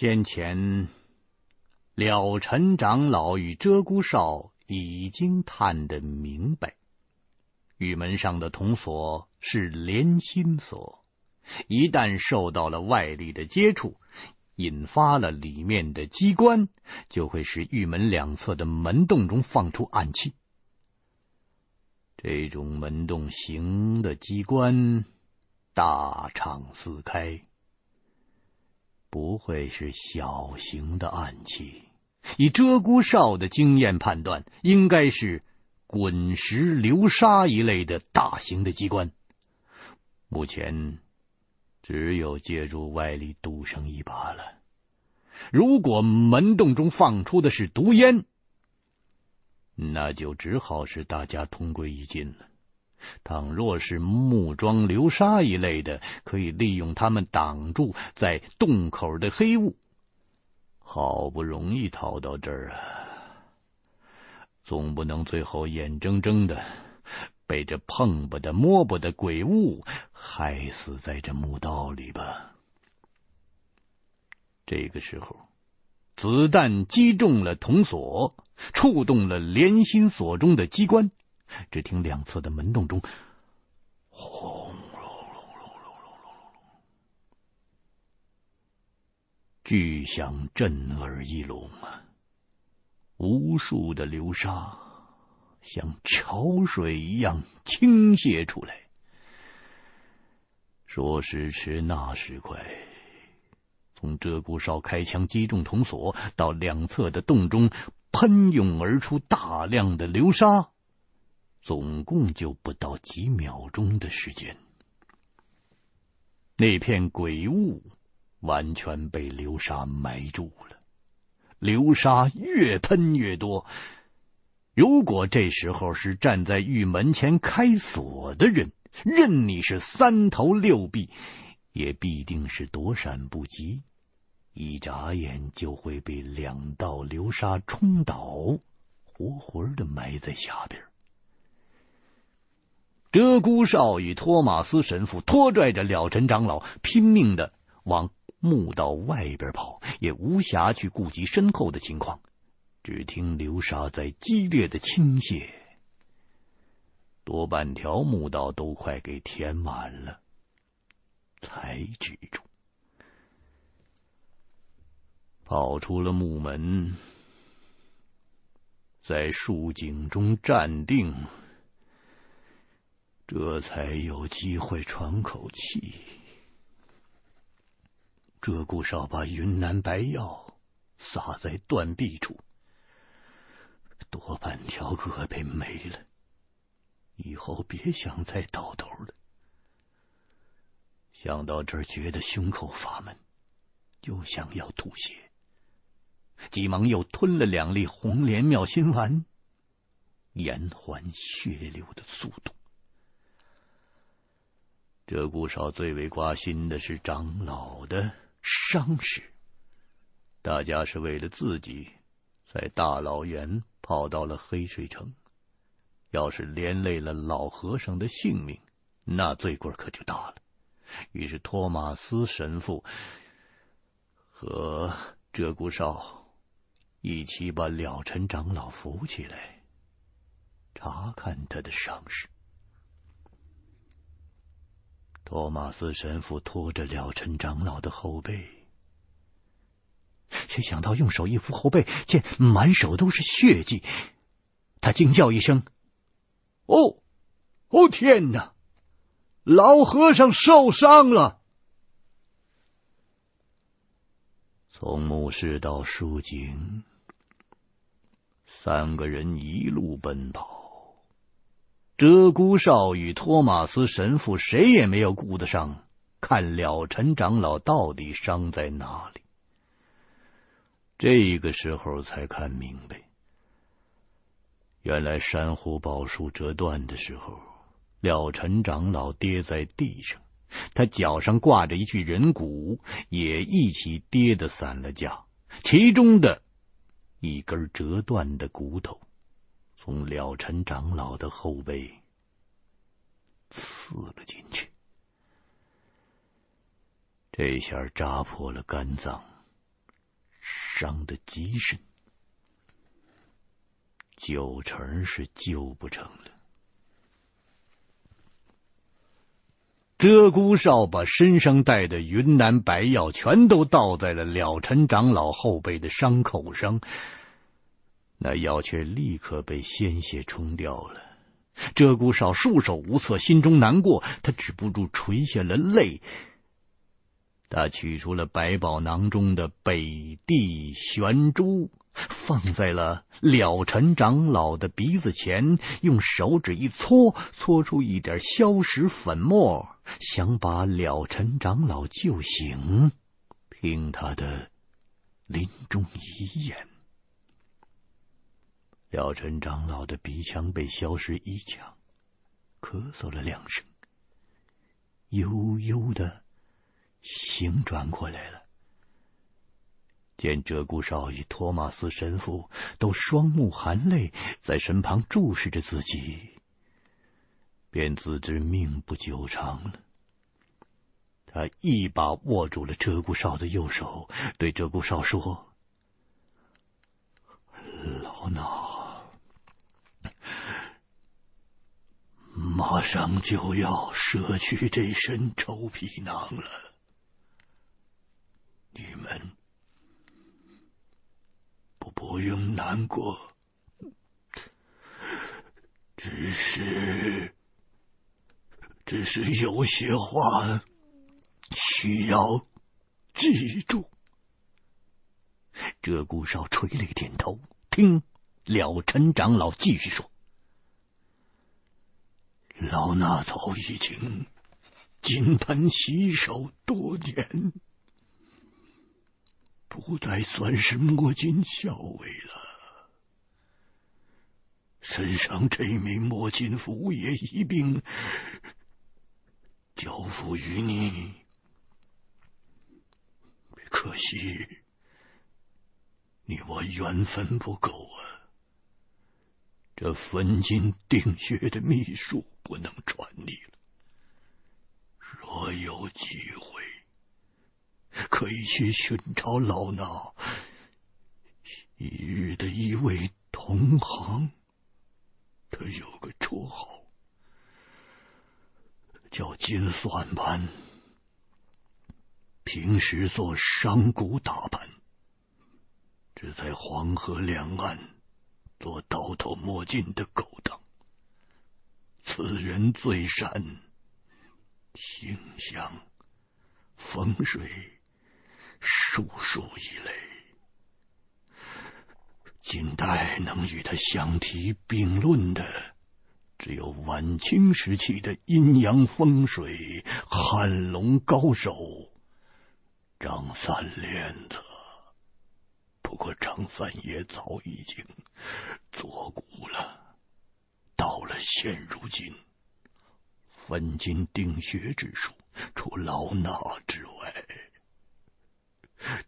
先前，了尘长老与鹧鸪哨已经探得明白，玉门上的铜锁是连心锁，一旦受到了外力的接触，引发了里面的机关，就会使玉门两侧的门洞中放出暗器。这种门洞形的机关，大敞四开。不会是小型的暗器，以鹧鸪哨的经验判断，应该是滚石流沙一类的大型的机关。目前只有借助外力赌上一把了。如果门洞中放出的是毒烟，那就只好是大家同归于尽了。倘若是木桩流沙一类的，可以利用它们挡住在洞口的黑雾。好不容易逃到这儿啊，总不能最后眼睁睁的被这碰不得、摸不得鬼物害死在这墓道里吧？这个时候，子弹击中了铜锁，触动了连心锁中的机关。只听两侧的门洞中，轰隆隆隆隆隆隆，巨响震耳欲聋啊！无数的流沙像潮水一样倾泻出来，说时迟，那时快，从鹧鸪哨开枪击中铜锁到两侧的洞中喷涌而出大量的流沙。总共就不到几秒钟的时间，那片鬼雾完全被流沙埋住了。流沙越喷越多。如果这时候是站在玉门前开锁的人，任你是三头六臂，也必定是躲闪不及，一眨眼就会被两道流沙冲倒，活活的埋在下边。鹧鸪哨与托马斯神父拖拽着了尘长老，拼命的往墓道外边跑，也无暇去顾及身后的情况。只听流沙在激烈的倾泻，多半条墓道都快给填满了，才止住。跑出了墓门，在树井中站定。这才有机会喘口气。鹧鸪哨把云南白药撒在断臂处，多半条胳膊没了。以后别想再倒头了。想到这儿，觉得胸口发闷，又想要吐血，急忙又吞了两粒红莲妙心丸，延缓血流的速度。鹧鸪哨最为挂心的是长老的伤势，大家是为了自己，在大老远跑到了黑水城，要是连累了老和尚的性命，那罪过可就大了。于是托马斯神父和鹧鸪哨一起把了尘长老扶起来，查看他的伤势。托马斯神父拖着了尘长老的后背，却想到用手一扶后背，见满手都是血迹，他惊叫一声：“哦，哦，天哪！老和尚受伤了！”从墓室到树井，三个人一路奔跑。鹧鸪哨与托马斯神父谁也没有顾得上看了尘长老到底伤在哪里。这个时候才看明白，原来珊瑚宝树折断的时候，了尘长老跌在地上，他脚上挂着一具人骨，也一起跌得散了架，其中的一根折断的骨头。从了尘长老的后背刺了进去，这下扎破了肝脏，伤得极深，九成是救不成了。鹧鸪哨把身上带的云南白药全都倒在了了尘长老后背的伤口上，那药却立刻被鲜血冲掉了。鹧鸪哨束手无策，心中难过，他止不住垂下了泪。他取出了百宝囊中的北地玄珠。放在了了尘长老的鼻子前，用手指一搓，搓出一点硝石粉末，想把了尘长老救醒，听他的临终遗言。了尘长老的鼻腔被消失一呛，咳嗽了两声，悠悠的醒转过来了。见鹧鸪哨与托马斯神父都双目含泪，在身旁注视着自己，便自知命不久长了。他一把握住了鹧鸪哨的右手，对鹧鸪哨说：“老衲马上就要舍去这身臭皮囊了，你们。”不不用难过，只是，只是有些话需要记住。鹧鸪哨垂泪点头，听了尘长老继续说：“老衲早已经金盆洗手多年。”不再算是摸金校尉了，身上这枚摸金符也一并交付于你。可惜你我缘分不够啊，这分金定穴的秘术不能传你了。若有机会。可以去寻找老衲昔日的一位同行，他有个绰号叫金算盘，平时做商贾打盘，只在黄河两岸做倒头摸金的勾当。此人最善星象、风水。术数一类，近代能与他相提并论的，只有晚清时期的阴阳风水汉龙高手张三链子。不过张三爷早已经作古了，到了现如今，分金定穴之术，除老衲之外。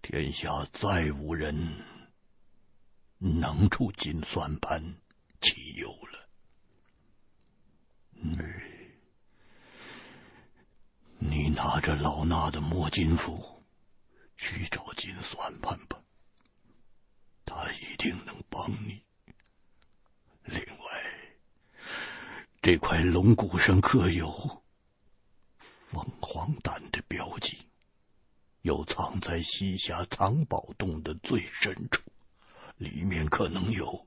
天下再无人能出金算盘，岂有了。你，你拿着老衲的摸金符去找金算盘吧，他一定能帮你。另外，这块龙骨上刻有凤凰蛋的标记。又藏在西峡藏宝洞的最深处，里面可能有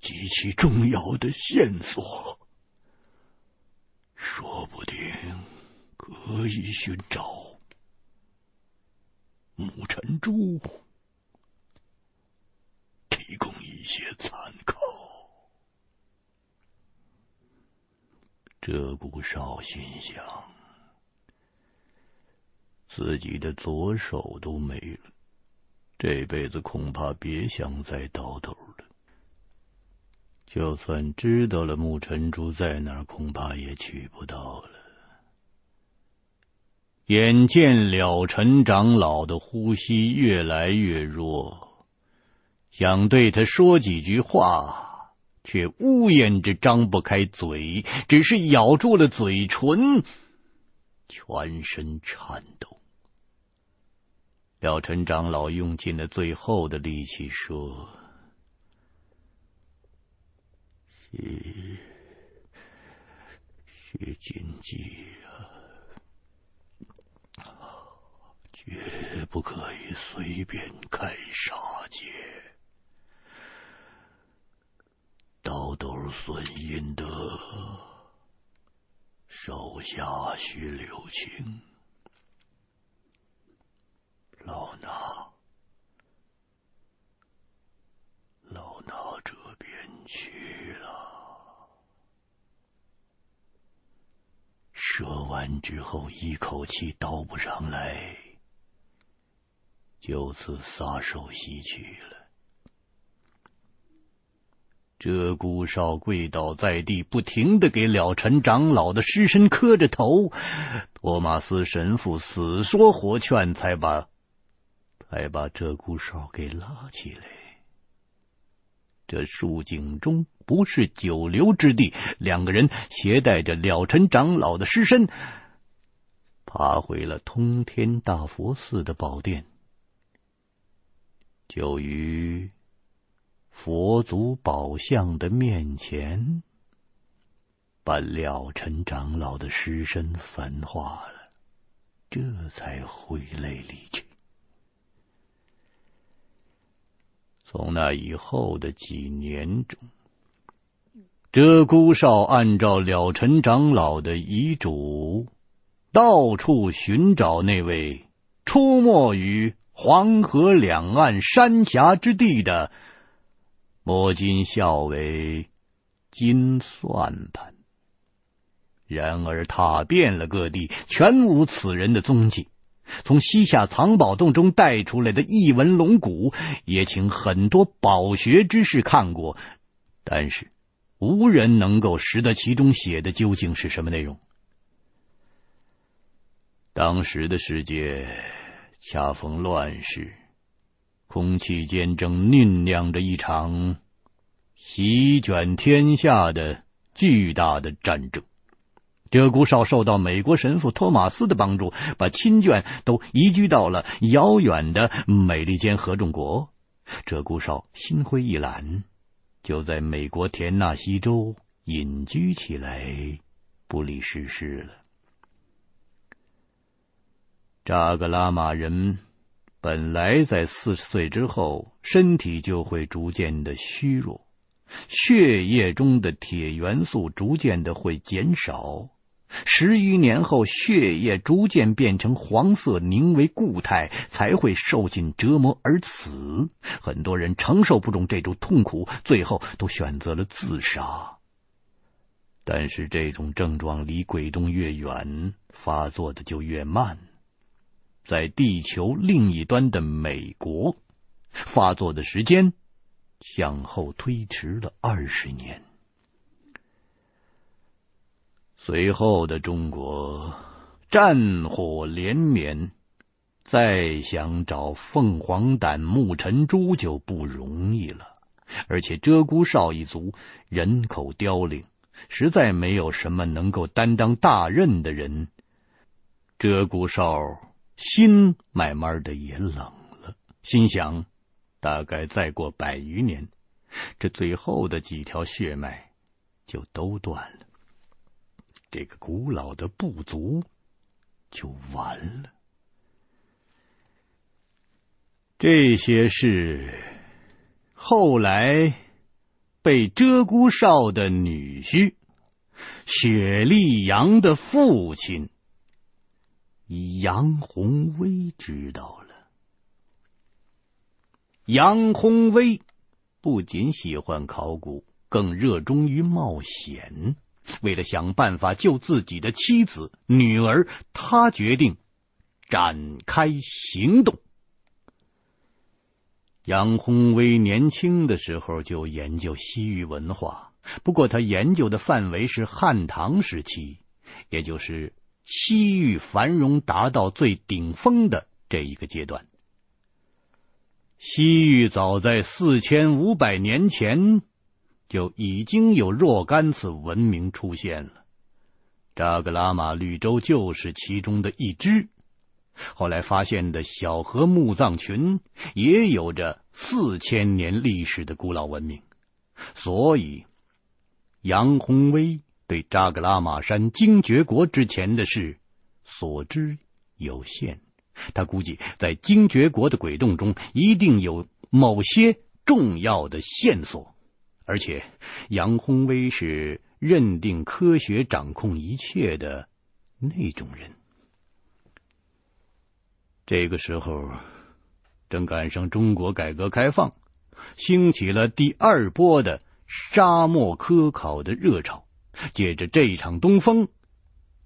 极其重要的线索，说不定可以寻找沐尘珠，提供一些参考。鷓鴣哨心想。自己的左手都没了，这辈子恐怕别想再倒头了。就算知道了沐尘珠在哪儿，恐怕也取不到了。眼见了尘长老的呼吸越来越弱，想对他说几句话，却呜咽着张不开嘴，只是咬住了嘴唇，全身颤抖。了尘长老用尽了最后的力气说：“是，是禁忌啊，绝不可以随便开杀戒。损阴德，手下须留情。”老衲，老衲这边去了。说完之后，一口气倒不上来，就此撒手西去了。鹧鸪哨跪倒在地，不停地给了尘长老的尸身磕着头。托马斯神父死说活劝，才把。才把鹧鸪哨给拉起来。这树井中不是久留之地，两个人携带着了尘长老的尸身，爬回了通天大佛寺的宝殿，就于佛祖宝像的面前，把了尘长老的尸身焚化了，这才挥泪离去。从那以后的几年中，鹧鸪哨按照了尘长老的遗嘱，到处寻找那位出没于黄河两岸山峡之地的摸金校尉金算盘。然而踏遍了各地，全无此人的踪迹。从西夏藏宝洞中带出来的异闻龙骨，也请很多饱学之士看过，但是无人能够识得其中写的究竟是什么内容。当时的世界恰逢乱世，空气间正酝酿着一场席卷天下的巨大的战争。鷓鴣哨受到美国神父托马斯的帮助，把亲眷都移居到了遥远的美利坚合众国。鷓鴣哨心灰意懒，就在美国田纳西州隐居起来，不理世事了。扎格拉玛人本来在四十岁之后，身体就会逐渐的虚弱，血液中的铁元素逐渐的会减少。十余年后，血液逐渐变成黄色，凝为固态，才会受尽折磨而死。很多人承受不住这种痛苦，最后都选择了自杀。但是这种症状离鬼洞越远，发作的就越慢。在地球另一端的美国，发作的时间向后推迟了二十年。随后的中国战火连绵，再想找凤凰胆木尘珠就不容易了。而且鹧鸪哨一族人口凋零，实在没有什么能够担当大任的人。鹧鸪哨心慢慢的也冷了，心想：大概再过百余年，这最后的几条血脉就都断了。这个古老的部族就完了。这些事后来被鹧鸪哨的女婿雪莉杨的父亲杨宏威知道了。杨宏威不仅喜欢考古，更热衷于冒险。为了想办法救自己的妻子、女儿，他决定展开行动。杨宏威年轻的时候就研究西域文化，不过他研究的范围是汉唐时期，也就是西域繁荣达到最顶峰的这一个阶段。西域早在四千五百年前。就已经有若干次文明出现了，扎格拉玛绿洲就是其中的一支。后来发现的小河墓葬群也有着四千年历史的古老文明，所以杨宏威对扎格拉玛山精绝国之前的事所知有限。他估计在精绝国的鬼洞中一定有某些重要的线索，而且杨宏威是认定科学掌控一切的那种人。这个时候，正赶上中国改革开放，兴起了第二波的沙漠科考的热潮。借着这场东风，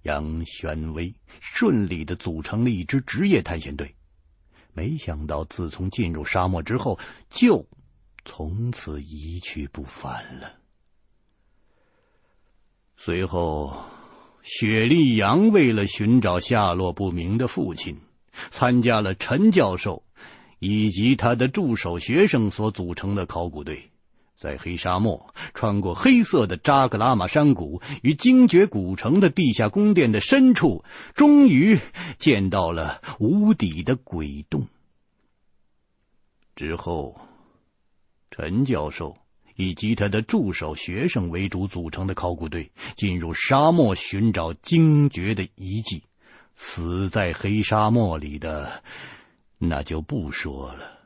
杨玄威顺利的组成了一支职业探险队。没想到，自从进入沙漠之后，就从此一去不返了。随后，雪莉杨为了寻找下落不明的父亲。参加了陈教授以及他的助手学生所组成的考古队，在黑沙漠穿过黑色的扎格拉玛山谷与精绝古城的地下宫殿的深处，终于见到了无底的鬼洞。之后，陈教授以及他的助手学生为主组成的考古队进入沙漠寻找精绝的遗迹。死在黑沙漠里的，那就不说了。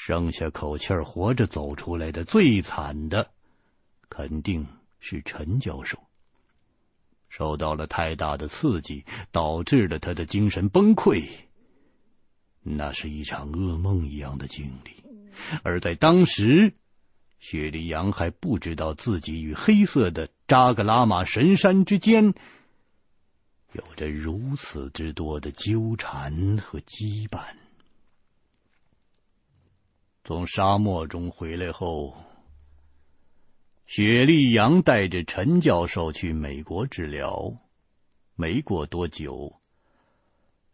剩下口气儿活着走出来的最惨的，肯定是陈教授。受到了太大的刺激，导致了他的精神崩溃。那是一场噩梦一样的经历。而在当时，雪莉杨还不知道自己与黑色的扎格拉玛神山之间。有着如此之多的纠缠和羁绊。从沙漠中回来后，雪莉杨带着陈教授去美国治疗。没过多久，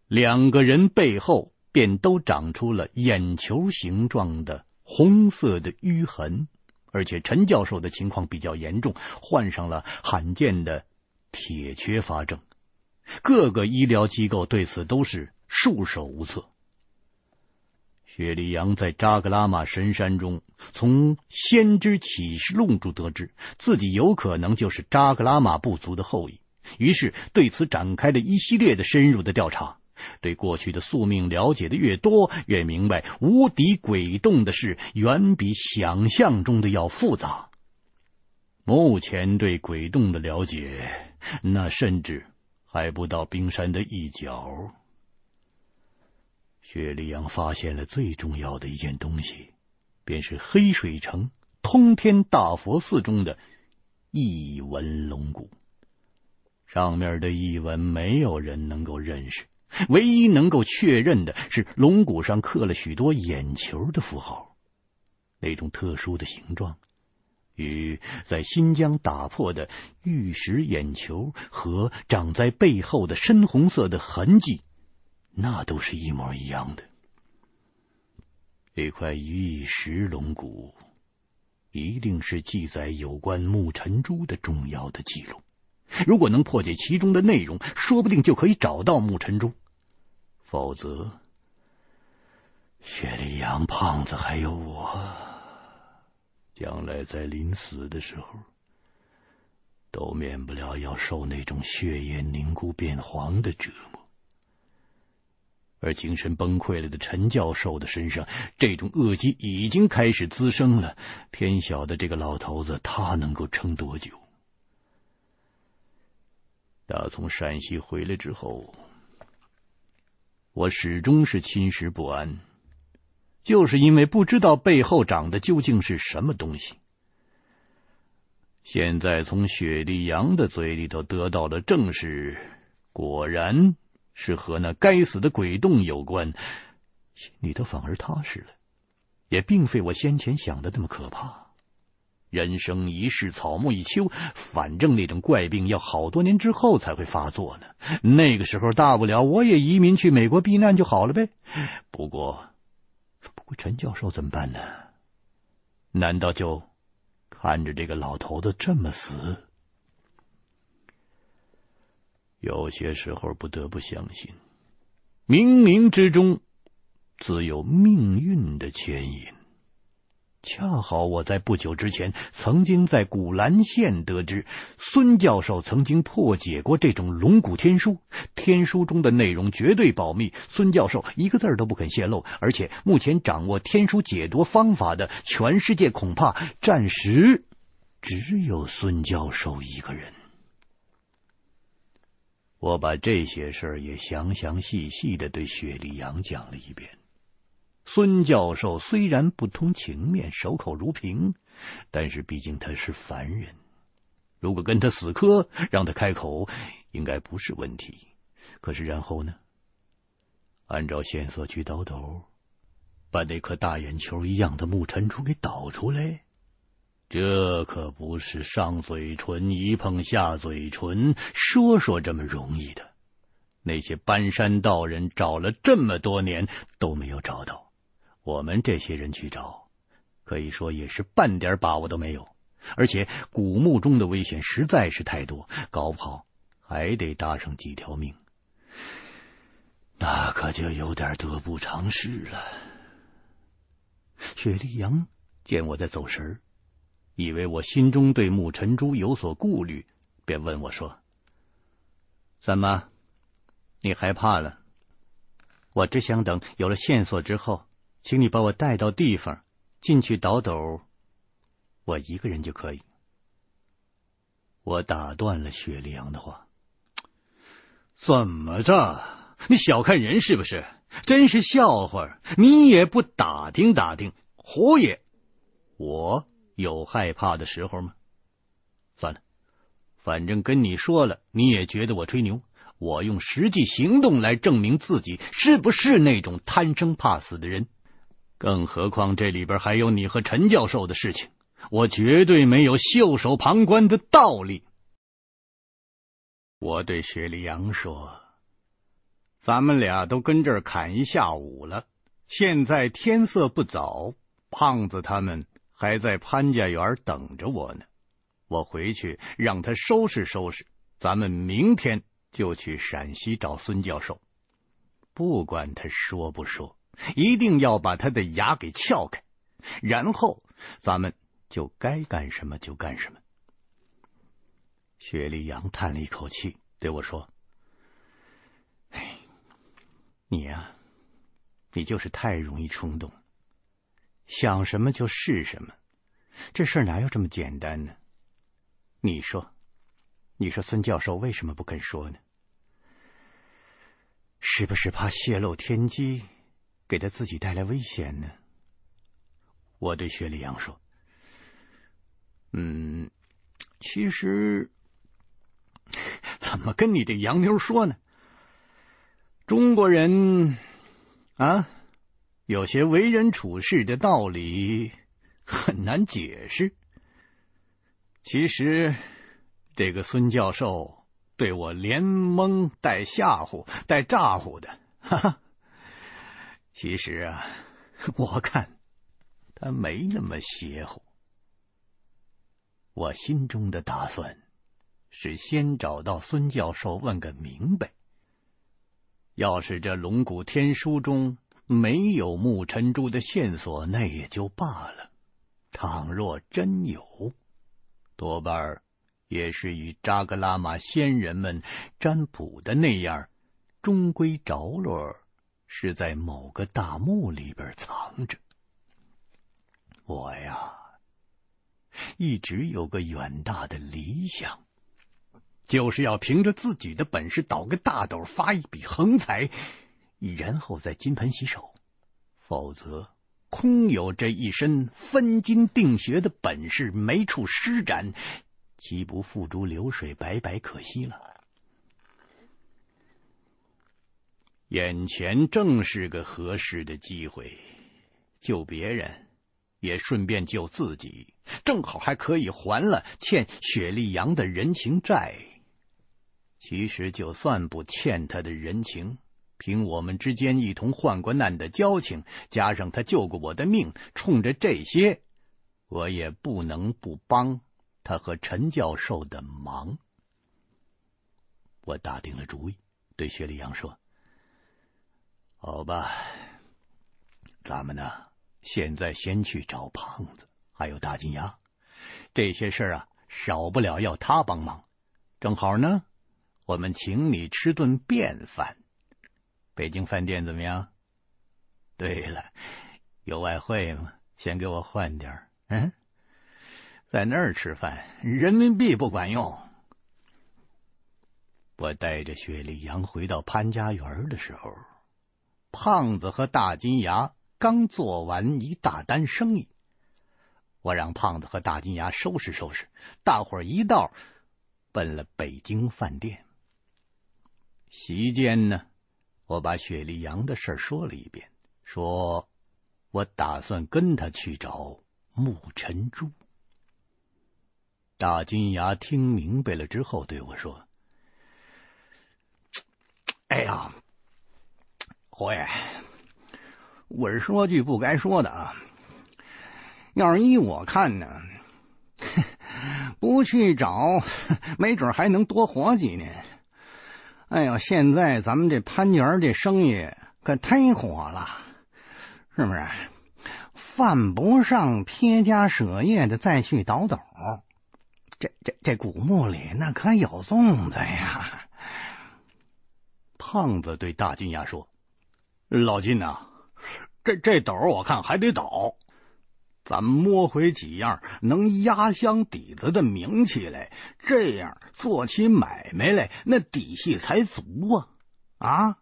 两个人背后便都长出了眼球形状的红色的淤痕，而且陈教授的情况比较严重，患上了罕见的铁缺乏症。各个医疗机构对此都是束手无策。雪莉杨在扎格拉玛神山中，从先知启示录中得知自己有可能就是扎格拉玛部族的后裔，于是对此展开了一系列的深入的调查。对过去的宿命了解的越多，越明白无敌鬼洞的事远比想象中的要复杂。目前对鬼洞的了解，那甚至。还不到冰山的一角，雪莉杨发现了最重要的一件东西，便是黑水城通天大佛寺中的一纹龙骨。上面的一纹没有人能够认识，唯一能够确认的是龙骨上刻了许多眼球的符号，那种特殊的形状。与在新疆打破的玉石眼球和长在背后的深红色的痕迹，那都是一模一样的。这块玉石龙骨一定是记载有关沐尘珠的重要的记录。如果能破解其中的内容，说不定就可以找到沐尘珠。否则，雪莉杨胖子还有我。将来在临死的时候，都免不了要受那种血液凝固变黄的折磨。而精神崩溃了的陈教授的身上，这种恶疾已经开始滋生了。天晓得这个老头子他能够撑多久？打从陕西回来之后，我始终是心事不安。就是因为不知道背后长的究竟是什么东西。现在从雪莉杨的嘴里头得到了证实，果然是和那该死的鬼洞有关，心里头反而踏实了，也并非我先前想的那么可怕。人生一世，草木一秋，反正那种怪病要好多年之后才会发作呢。那个时候，大不了我也移民去美国避难就好了呗。不过。不过陈教授怎么办呢？难道就看着这个老头子这么死？有些时候不得不相信，冥冥之中自有命运的牵引。恰好我在不久之前，曾经在古兰县得知，孙教授曾经破解过这种龙骨天书。天书中的内容绝对保密，孙教授一个字都不肯泄露。而且，目前掌握天书解读方法的，全世界恐怕暂时只有孙教授一个人。我把这些事儿也详详细细的对雪莉杨讲了一遍。孙教授虽然不通情面，守口如瓶，但是毕竟他是凡人。如果跟他死磕，让他开口，应该不是问题。可是然后呢？按照线索去倒斗，把那颗大眼球一样的木尘珠给倒出来，这可不是上嘴唇一碰下嘴唇，说说这么容易的。那些搬山道人找了这么多年都没有找到。我们这些人去找，可以说也是半点把握都没有。而且古墓中的危险实在是太多，搞不好还得搭上几条命，那可就有点得不偿失了。雪莉杨见我在走神儿，以为我心中对木尘珠有所顾虑，便问我说：“怎么，你害怕了？我只想等有了线索之后。”请你把我带到地方，进去倒斗，我一个人就可以。我打断了雪莉杨的话：“怎么着？你小看人是不是？真是笑话！你也不打听打听，胡爷，我有害怕的时候吗？算了，反正跟你说了，你也觉得我吹牛。我用实际行动来证明自己是不是那种贪生怕死的人。”更何况这里边还有你和陈教授的事情，我绝对没有袖手旁观的道理。我对雪莉杨说：“咱们俩都跟这儿砍一下午了，现在天色不早，胖子他们还在潘家园等着我呢。我回去让他收拾收拾，咱们明天就去陕西找孙教授，不管他说不说。”一定要把他的牙给撬开，然后咱们就该干什么就干什么。雪莉杨叹了一口气，对我说：“哎，你呀，你就是太容易冲动，想什么就是什么，这事哪有这么简单呢？你说，你说孙教授为什么不肯说呢？是不是怕泄露天机？”给他自己带来危险呢？我对雪莉杨说：“嗯，其实怎么跟你这洋妞说呢？中国人啊，有些为人处事的道理很难解释。其实这个孙教授对我连蒙带吓唬带咋唬的，哈哈。”其实啊，我看他没那么邪乎。我心中的打算是先找到孙教授问个明白。要是这龙骨天书中没有木尘珠的线索，那也就罢了；倘若真有，多半也是与扎格拉玛仙人们占卜的那样，终归着落。是在某个大墓里边藏着。我呀，一直有个远大的理想，就是要凭着自己的本事倒个大斗，发一笔横财，然后再金盆洗手。否则，空有这一身分金定穴的本事，没处施展，岂不付诸流水，白白可惜了？眼前正是个合适的机会，救别人也顺便救自己，正好还可以还了欠雪莉杨的人情债。其实就算不欠他的人情，凭我们之间一同患过难的交情，加上他救过我的命，冲着这些，我也不能不帮他和陈教授的忙。我打定了主意，对雪莉杨说。好吧，咱们呢，现在先去找胖子，还有大金牙，这些事啊，少不了要他帮忙。正好呢，我们请你吃顿便饭。北京饭店怎么样？对了，有外汇吗？先给我换点儿。嗯，在那儿吃饭，人民币不管用。我带着雪莉杨回到潘家园的时候，胖子和大金牙刚做完一大单生意。我让胖子和大金牙收拾收拾，大伙儿一道奔了北京饭店。席间呢，我把雪莉杨的事说了一遍，说我打算跟他去找沐尘珠。大金牙听明白了之后对我说：“哎呀，侯爷，我是说句不该说的啊。要是依我看呢。”不去找，没准还能多活几年。哎呦，现在咱们这潘家这生意可忒火了，是不是？犯不上撇家舍业的再去倒斗。这这这古墓里那可有粽子呀！胖子对大金牙说：“老金呐、这这斗我看还得倒。”咱摸回几样能压箱底子的名气来，这样做起买卖来那底气才足啊！啊，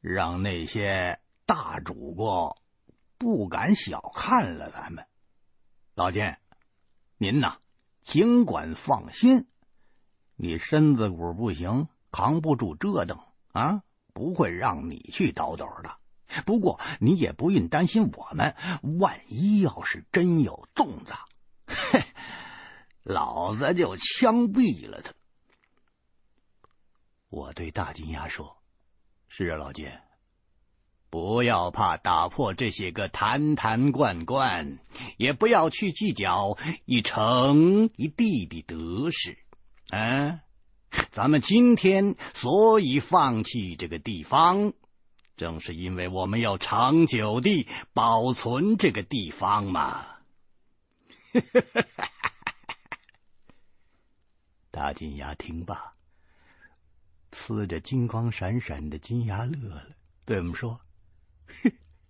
让那些大主顾不敢小看了咱们。老金，您呐，尽管放心，你身子骨不行，扛不住折腾啊，不会让你去倒斗的。不过你也不用担心我们，万一要是真有粽子，嘿，老子就枪毙了他。我对大金牙说：“是啊，老金，不要怕打破这些个坛坛罐罐，也不要去计较一城一地的得失。嗯，咱们今天所以放弃这个地方。”正是因为我们要长久地保存这个地方嘛。大金牙听罢，呲着金光闪闪的金牙乐了，对我们说：“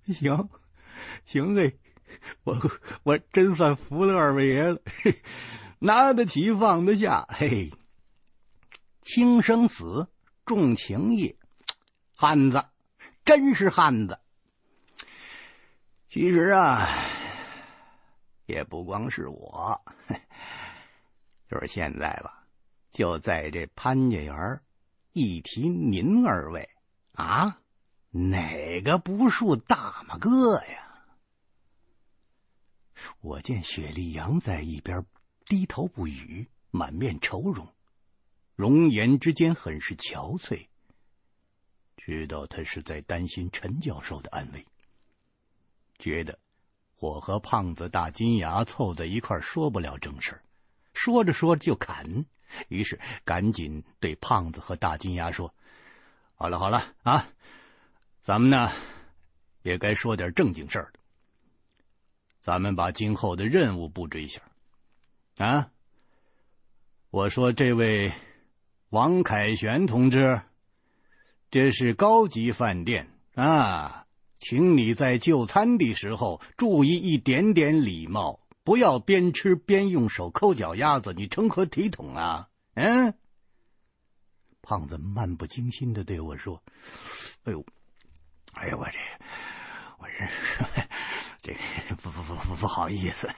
行行嘞，我我真算服了二位爷了，拿得起放得下，嘿，轻生死重情义，汉子。”真是汉子！其实啊，也不光是我，就是现在吧，就在这潘家园，一提您二位啊，哪个不属大马哥呀？我见雪莉杨在一边低头不语，满面愁容，容颜之间很是憔悴。知道他是在担心陈教授的安危，觉得我和胖子大金牙凑在一块说不了正事，说着说着就砍，于是赶紧对胖子和大金牙说：“好了好了啊，咱们呢也该说点正经事儿了。咱们把今后的任务布置一下啊。我说这位王凯旋同志。”这是高级饭店啊，请你在就餐的时候注意一点点礼貌，不要边吃边用手抠脚丫子，你成何体统啊？嗯，胖子漫不经心的对我说：“哎呦，哎呦，我这，我这，这不不不不不好意思。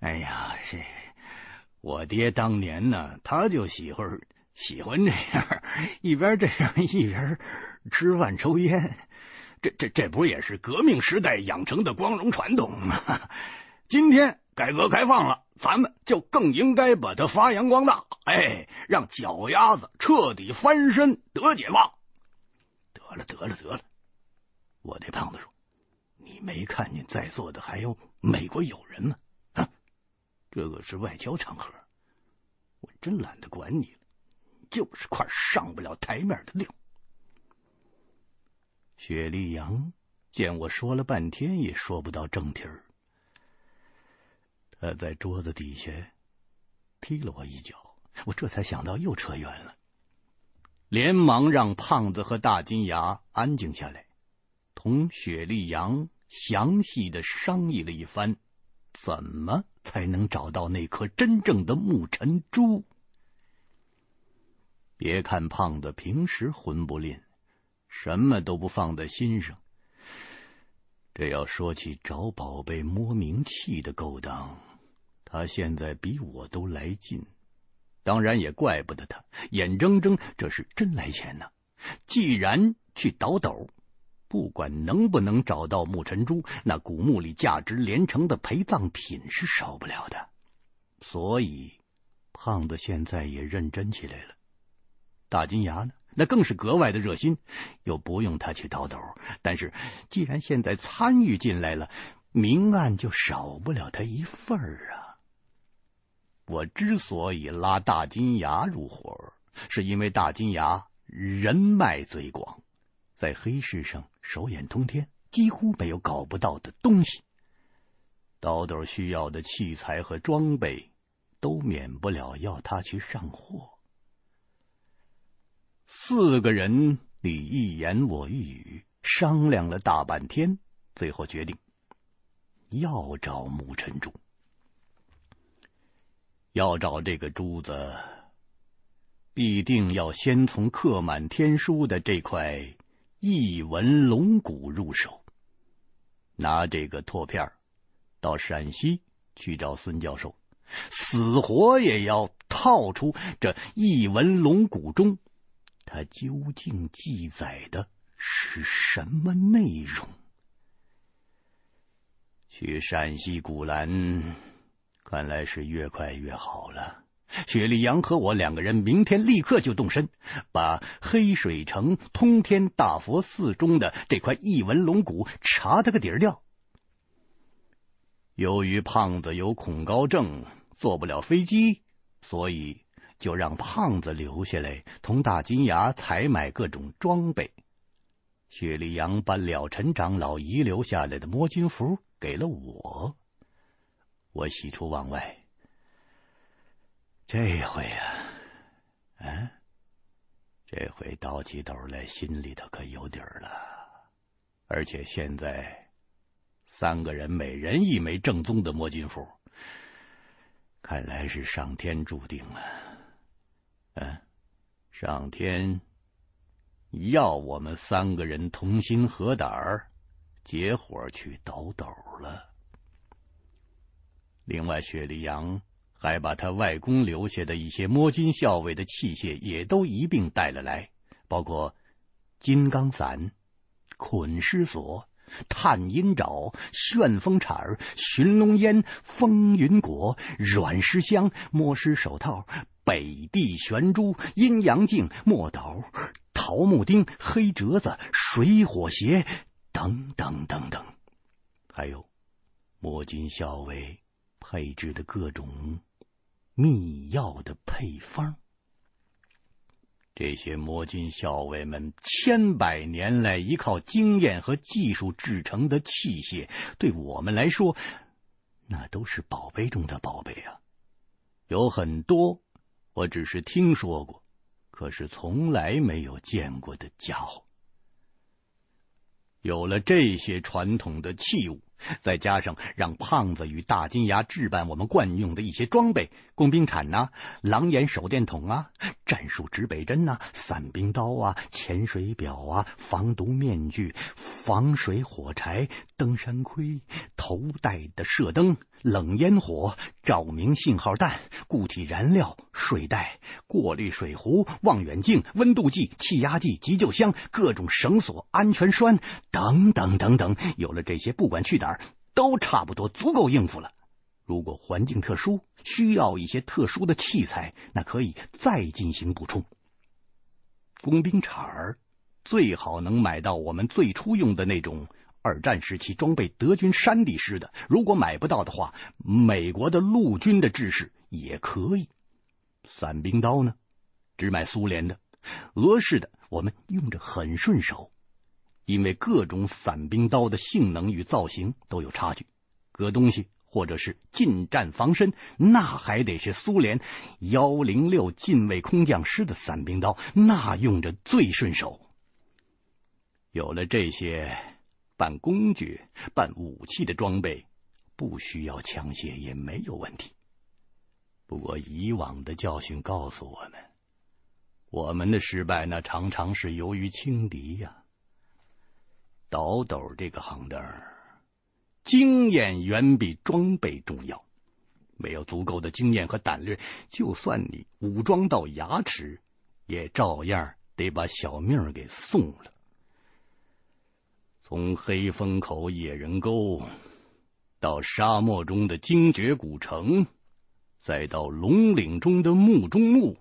哎呀，这我爹当年呢，他就喜欢。”喜欢这样，一边这样一边吃饭抽烟，这这这不也是革命时代养成的光荣传统吗？今天改革开放了，咱们就更应该把它发扬光大，哎，让脚丫子彻底翻身得解放。得了得了得了，我对胖子说：“你没看见在座的还有美国友人吗？啊，这个是外交场合，我真懒得管你了。”就是块上不了台面的料。雪莉杨见我说了半天也说不到正题儿，他在桌子底下踢了我一脚，我这才想到又扯远了，连忙让胖子和大金牙安静下来，同雪莉杨详细的商议了一番，怎么才能找到那颗真正的沐尘珠？别看胖子平时混不吝。什么都不放在心上，这要说起找宝贝摸名器的勾当，他现在比我都来劲。当然也怪不得他，眼睁睁这是真来钱呐！既然去倒斗，不管能不能找到沐尘珠，那古墓里价值连城的陪葬品是少不了的。所以胖子现在也认真起来了。大金牙呢？那更是格外的热心，又不用他去倒斗。但是既然现在参与进来了，明暗就少不了他一份儿啊。我之所以拉大金牙入伙，是因为大金牙人脉最广，在黑市上手眼通天，几乎没有搞不到的东西。倒斗需要的器材和装备，都免不了要他去上货。四个人你一言我一语，商量了大半天，最后决定要找沐尘珠。要找这个珠子，必定要先从刻满天书的这块异文龙骨入手。拿这个拓片到陕西去找孙教授，死活也要套出这异文龙骨中。它究竟记载的是什么内容？去陕西古兰，看来是越快越好了。雪莉杨和我两个人明天立刻就动身，把黑水城通天大佛寺中的这块异闻龙骨查他个底儿掉。由于胖子有恐高症，坐不了飞机，所以。就让胖子留下来，同大金牙采买各种装备。雪莉杨把了尘长老遗留下来的摸金符给了我，我喜出望外。这回呀，嗯，这回倒起斗来，心里头可有底儿了。而且现在三个人每人一枚正宗的摸金符，看来是上天注定了。嗯，上天要我们三个人同心合胆儿结伙去倒斗了。另外，雪莉杨还把他外公留下的一些摸金校尉的器械也都一并带了来，包括金刚伞、捆尸索、探阴爪、旋风铲、寻龙烟、风云果、软尸香、摸尸手套。北地玄珠、阴阳镜、墨斗、桃木钉、黑折子、水火鞋等等等等，还有摸金校尉配置的各种秘药的配方。这些摸金校尉们千百年来依靠经验和技术制成的器械，对我们来说，那都是宝贝中的宝贝啊！有很多。我只是听说过，可是从来没有见过的家伙。有了这些传统的器物，再加上让胖子与大金牙置办我们惯用的一些装备，工兵铲呐、狼眼手电筒啊、战术指北针呐、啊、散兵刀啊、潜水表啊、防毒面具、防水火柴、登山盔、头戴的射灯、冷烟火、照明信号弹、固体燃料、睡袋、过滤水壶、望远镜、温度计、气压计、急救箱、各种绳索、安全栓等等等等。有了这些，不管去哪儿。都差不多足够应付了。如果环境特殊，需要一些特殊的器材，那可以再进行补充。工兵铲儿最好能买到我们最初用的那种二战时期装备德军山地式的。如果买不到的话，美国的陆军的制式也可以。散兵刀呢，只买苏联的，俄式的我们用着很顺手。因为各种散兵刀的性能与造型都有差距，割东西或者是近战防身，那还得是苏联幺零六近卫空降师的散兵刀，那用着最顺手。有了这些办工具、办武器的装备，不需要枪械也没有问题。不过以往的教训告诉我们，我们的失败那常常是由于轻敌呀。倒斗这个行当，经验远比装备重要。没有足够的经验和胆略，就算你武装到牙齿，也照样得把小命给送了。从黑风口野人沟，到沙漠中的精绝古城，再到龙岭中的墓中墓。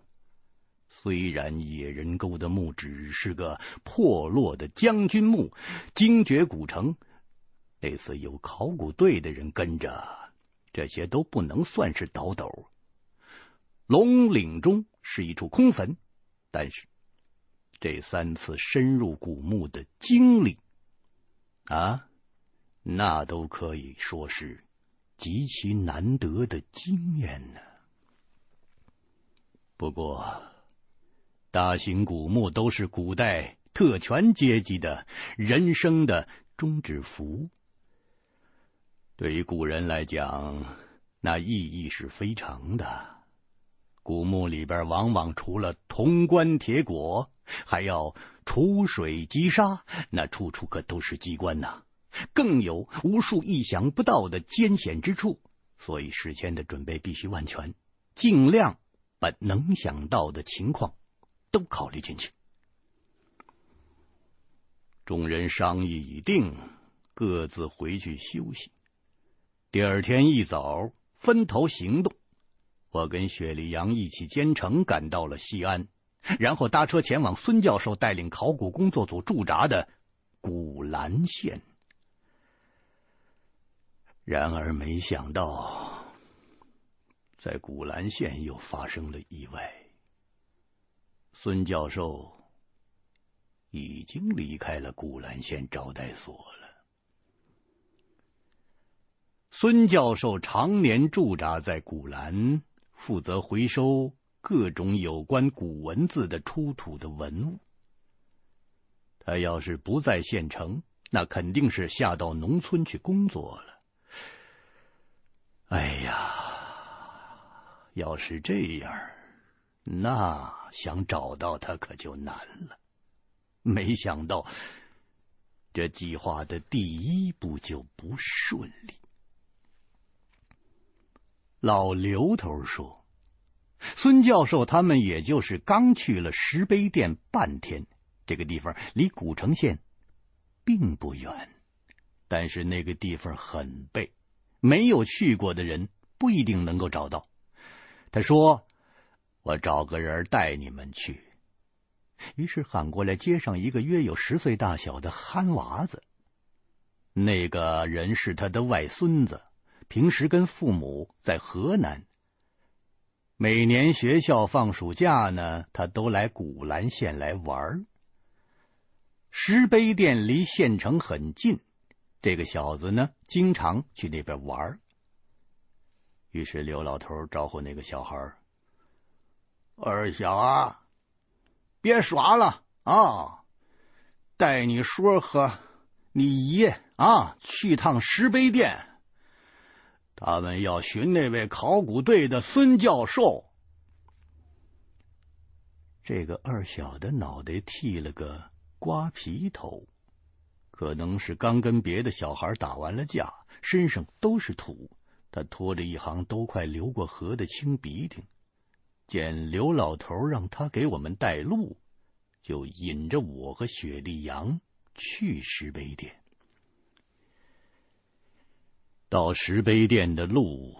虽然野人沟的墓只是个破落的将军墓，精绝古城那次有考古队的人跟着，这些都不能算是倒斗。龙岭中是一处空坟，但是这三次深入古墓的经历啊，那都可以说是极其难得的经验呢。不过。大型古墓都是古代特权阶级的人生的终止符，对于古人来讲，那意义是非常的。古墓里边往往除了铜棺铁椁，还要储水击沙，那处处可都是机关呐，更有无数意想不到的艰险之处，所以事前的准备必须万全，尽量把能想到的情况。都考虑进去。众人商议已定，各自回去休息。第二天一早，分头行动。我跟雪莉杨一起兼程赶到了西安，然后搭车前往孙教授带领考古工作组驻扎的古兰县。然而，没想到在古兰县又发生了意外。孙教授已经离开了古兰县招待所了。孙教授常年驻扎在古兰，负责回收各种有关古文字的出土的文物。他要是不在县城，那肯定是下到农村去工作了。哎呀，要是这样，那……想找到他可就难了。没想到这计划的第一步就不顺利。老刘头说：“孙教授他们也就是刚去了石碑店半天，这个地方离古城县并不远，但是那个地方很背，没有去过的人不一定能够找到。”他说。我找个人带你们去。于是喊过来街上一个约有十岁大小的憨娃子。那个人是他的外孙子，平时跟父母在河南。每年学校放暑假呢，他都来古兰县来玩。石碑店离县城很近，这个小子呢，经常去那边玩。于是刘老头招呼那个小孩。二小啊，别耍了啊！带你叔和你爷啊去趟石碑店，他们要寻那位考古队的孙教授。这个二小的脑袋剃了个瓜皮头，可能是刚跟别的小孩打完了架，身上都是土。他拖着一行都快流过河的青鼻涕。见刘老头让他给我们带路，就引着我和雪莉杨去石碑店。到石碑店的路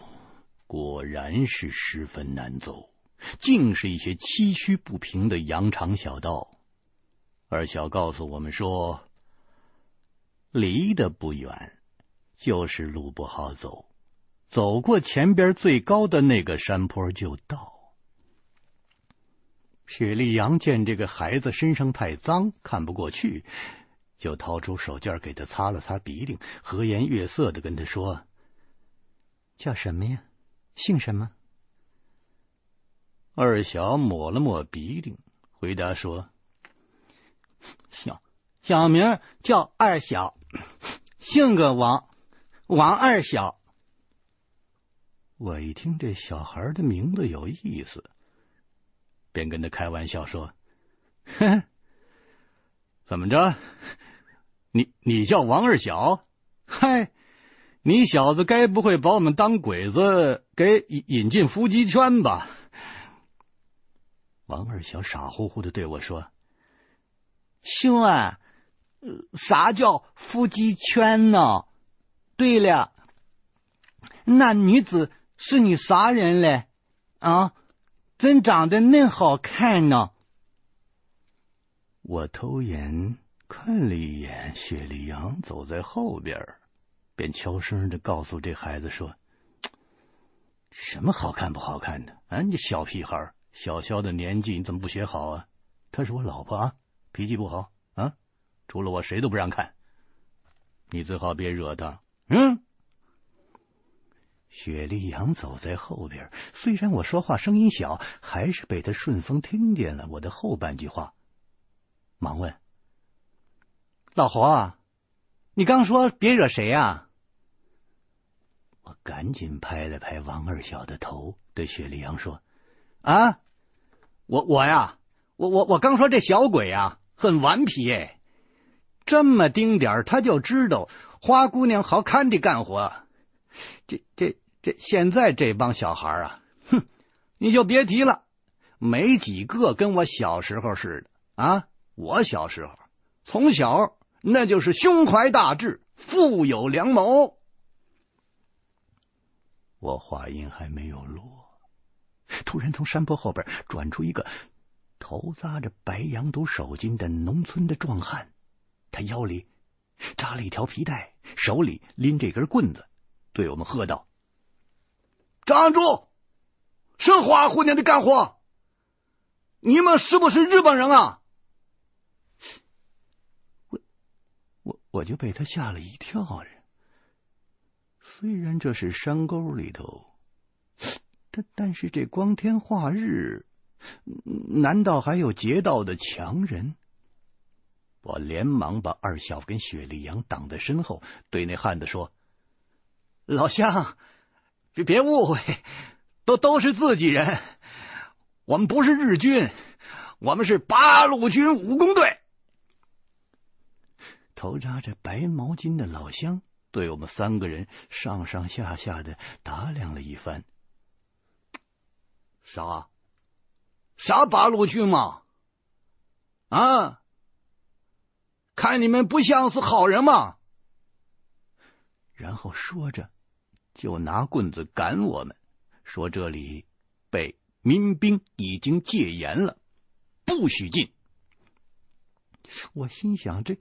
果然是十分难走，尽是一些崎岖不平的羊肠小道。二小告诉我们说，离得不远，就是路不好走，走过前边最高的那个山坡就到。雪莉杨见这个孩子身上太脏，看不过去，就掏出手绢给他擦了擦鼻涕，和颜悦色的跟他说：“叫什么呀？姓什么？”二小抹了抹鼻涕，回答说：“小小名叫二小，姓个王，王二小。”我一听这小孩的名字有意思，便跟他开玩笑说：“哼，怎么着？你你叫王二小？嗨，你小子该不会把我们当鬼子给引引进伏击圈吧？”王二小傻乎乎的对我说：“兄啊，啥叫伏击圈呢？对了，那女子。”是你啥人嘞？啊，真长得嫩好看呢！我偷眼看了一眼雪莉杨走在后边，便悄声的告诉这孩子说：“什么好看不好看的？啊，你小屁孩，小小的年纪你怎么不学好啊？她是我老婆啊，脾气不好啊，除了我谁都不让看，你最好别惹她。嗯。”雪莉杨走在后边，虽然我说话声音小，还是被他顺风听见了我的后半句话，忙问：“老侯，你刚说别惹谁呀？”我赶紧拍了拍王二小的头，对雪莉杨说：“啊，我我呀，我我我刚说这小鬼呀，很顽皮哎，这么丁点儿他就知道花姑娘好看的干活，这这。”这现在这帮小孩啊，哼，你就别提了，没几个跟我小时候似的啊！我小时候从小那就是胸怀大志，富有良谋。我话音还没有落，突然从山坡后边转出一个头扎着白羊肚手巾的农村的壮汉，他腰里扎了一条皮带，手里拎着一根棍子，对我们喝道。站住！是花姑娘的干活，你们是不是日本人啊？我我我就被他吓了一跳了。虽然这是山沟里头，但但是这光天化日，难道还有劫道的强人？我连忙把二小跟雪莉杨挡在身后，对那汉子说：“老乡。”别别误会，都都是自己人。我们不是日军，我们是八路军武工队。头扎着白毛巾的老乡对我们三个人上上下下的打量了一番。啥？啥八路军吗？啊？看你们不像是好人吗？然后说着。就拿棍子赶我们，说这里被民兵已经戒严了，不许进。我心想：这、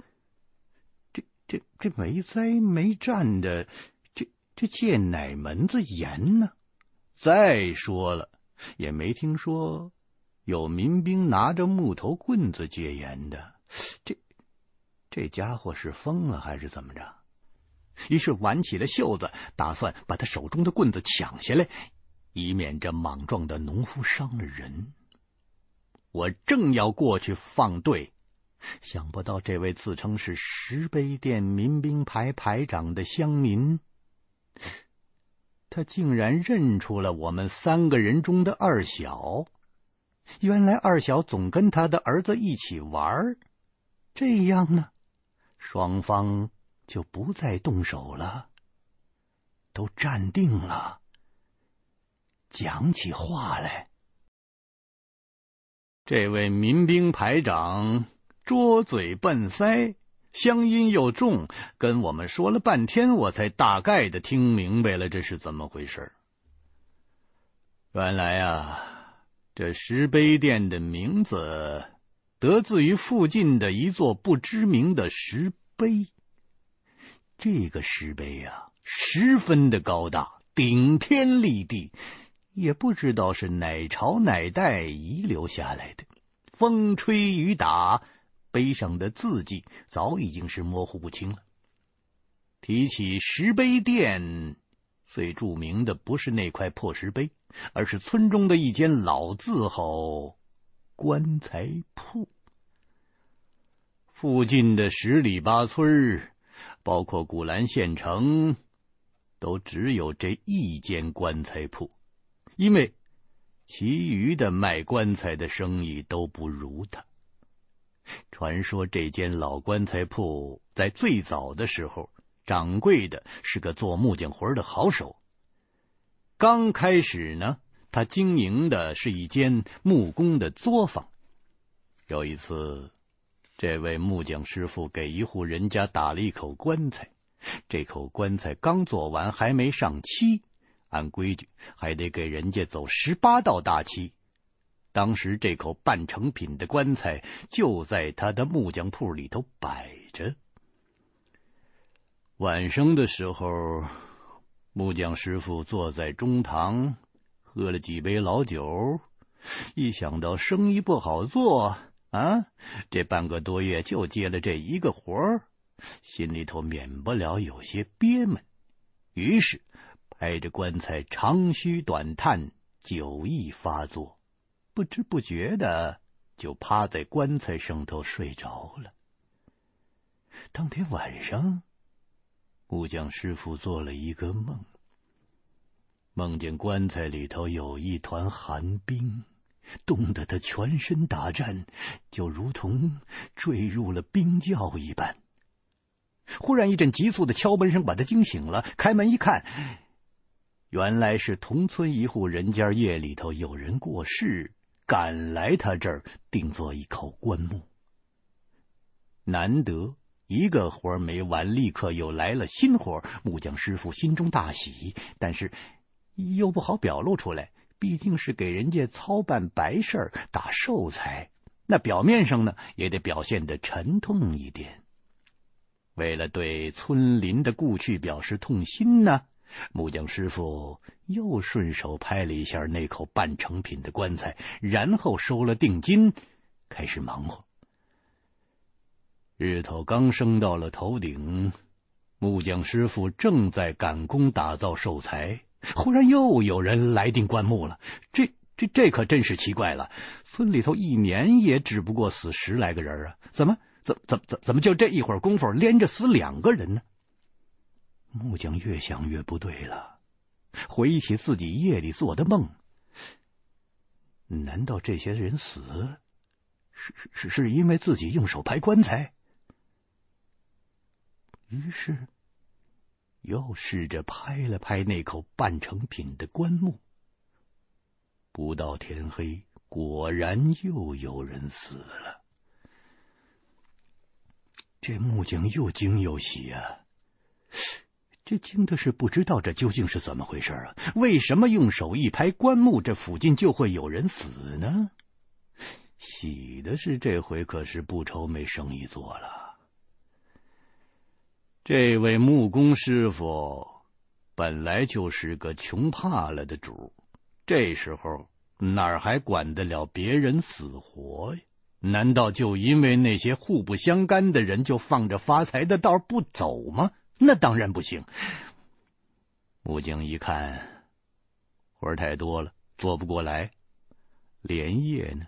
这、这、这没灾没战的，这、这戒哪门子严呢？再说了，也没听说有民兵拿着木头棍子戒严的。这、这家伙是疯了还是怎么着？于是挽起了袖子，打算把他手中的棍子抢下来，以免这莽撞的农夫伤了人。我正要过去放队，想不到这位自称是石碑店民兵排排长的乡民，他竟然认出了我们三个人中的二小。原来二小总跟他的儿子一起玩，这样呢，双方。就不再动手了，都站定了，讲起话来。这位民兵排长拙嘴笨腮，乡音又重，跟我们说了半天，我才大概的听明白了这是怎么回事。原来啊，这石碑店的名字得自于附近的一座不知名的石碑。这个石碑呀，十分的高大，顶天立地，也不知道是哪朝哪代遗留下来的。风吹雨打，碑上的字迹早已经是模糊不清了。提起石碑店，最著名的不是那块破石碑，而是村中的一间老字号棺材铺。附近的十里八村，包括古兰县城，都只有这一间棺材铺，因为其余的卖棺材的生意都不如他。传说这间老棺材铺在最早的时候，掌柜的是个做木匠活的好手。刚开始呢，他经营的是一间木工的作坊。有一次。这位木匠师傅给一户人家打了一口棺材，这口棺材刚做完，还没上漆，按规矩还得给人家走十八道大漆。当时这口半成品的棺材就在他的木匠铺里头摆着。晚上的时候，木匠师傅坐在中堂，喝了几杯老酒，一想到生意不好做。啊，这半个多月就接了这一个活儿，心里头免不了有些憋闷。于是拍着棺材长吁短叹，酒意发作，不知不觉的就趴在棺材上头睡着了。当天晚上，木匠师傅做了一个梦，梦见棺材里头有一团寒冰。冻得他全身打颤，就如同坠入了冰窖一般。忽然一阵急促的敲门声把他惊醒了，开门一看，原来是同村一户人家夜里头有人过世，赶来他这儿定做一口棺木。难得一个活没完，立刻又来了新活，木匠师傅心中大喜，但是又不好表露出来。毕竟是给人家操办白事儿打寿材，那表面上呢也得表现得沉痛一点。为了对村邻的故去表示痛心呢，木匠师傅又顺手拍了一下那口半成品的棺材，然后收了定金，开始忙活。日头刚升到了头顶，木匠师傅正在赶工打造寿材。忽然又有人来订棺木了，这这这可真是奇怪了！村里头一年也只不过死十来个人啊，怎么怎怎怎怎么就这一会儿功夫连着死两个人呢？木匠越想越不对了，回忆起自己夜里做的梦，难道这些人死是是是因为自己用手拍棺材？于是。又试着拍了拍那口半成品的棺木，不到天黑，果然又有人死了。这木匠又惊又喜啊！这惊的是不知道这究竟是怎么回事啊？为什么用手一拍棺木，这附近就会有人死呢？喜的是这回可是不愁没生意做了。这位木工师傅本来就是个穷怕了的主，这时候哪儿还管得了别人死活呀？难道就因为那些互不相干的人就放着发财的道不走吗？那当然不行。木匠一看活太多了，做不过来，连夜呢